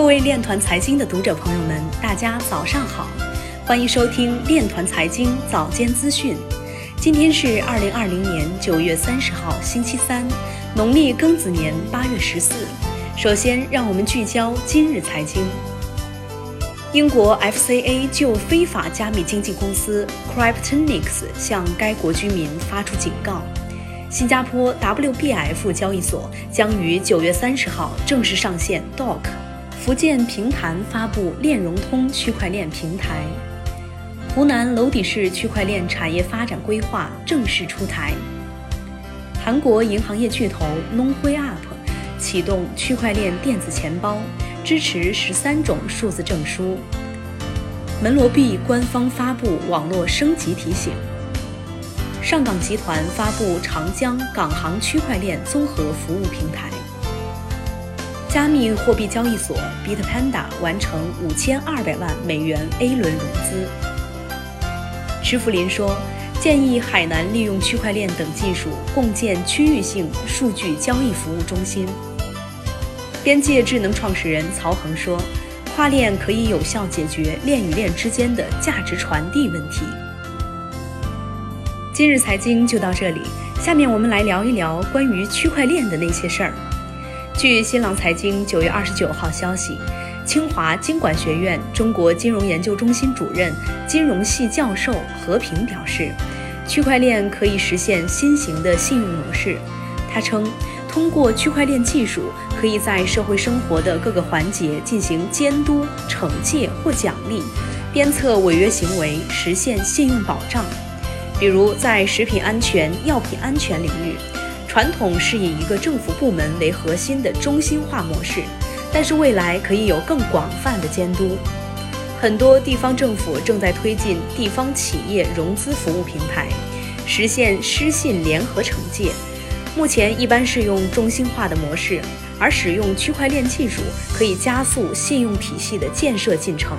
各位链团财经的读者朋友们，大家早上好，欢迎收听链团财经早间资讯。今天是二零二零年九月三十号，星期三，农历庚子年八月十四。首先，让我们聚焦今日财经。英国 FCA 就非法加密经纪公司 Cryptonics 向该国居民发出警告。新加坡 WBF 交易所将于九月三十号正式上线 Dock。福建平潭发布链融通区块链平台。湖南娄底市区块链产业发展规划正式出台。韩国银行业巨头 NongHueUp 启动区块链电子钱包，支持十三种数字证书。门罗币官方发布网络升级提醒。上港集团发布长江港航区块链综合服务平台。加密货币交易所 Bitpanda 完成五千二百万美元 A 轮融资。池福林说，建议海南利用区块链等技术共建区域性数据交易服务中心。边界智能创始人曹恒说，跨链可以有效解决链与链之间的价值传递问题。今日财经就到这里，下面我们来聊一聊关于区块链的那些事儿。据新浪财经九月二十九号消息，清华经管学院中国金融研究中心主任、金融系教授何平表示，区块链可以实现新型的信用模式。他称，通过区块链技术，可以在社会生活的各个环节进行监督、惩戒或奖励，鞭策违约行为，实现信用保障。比如在食品安全、药品安全领域。传统是以一个政府部门为核心的中心化模式，但是未来可以有更广泛的监督。很多地方政府正在推进地方企业融资服务平台，实现失信联合惩戒。目前一般是用中心化的模式，而使用区块链技术可以加速信用体系的建设进程。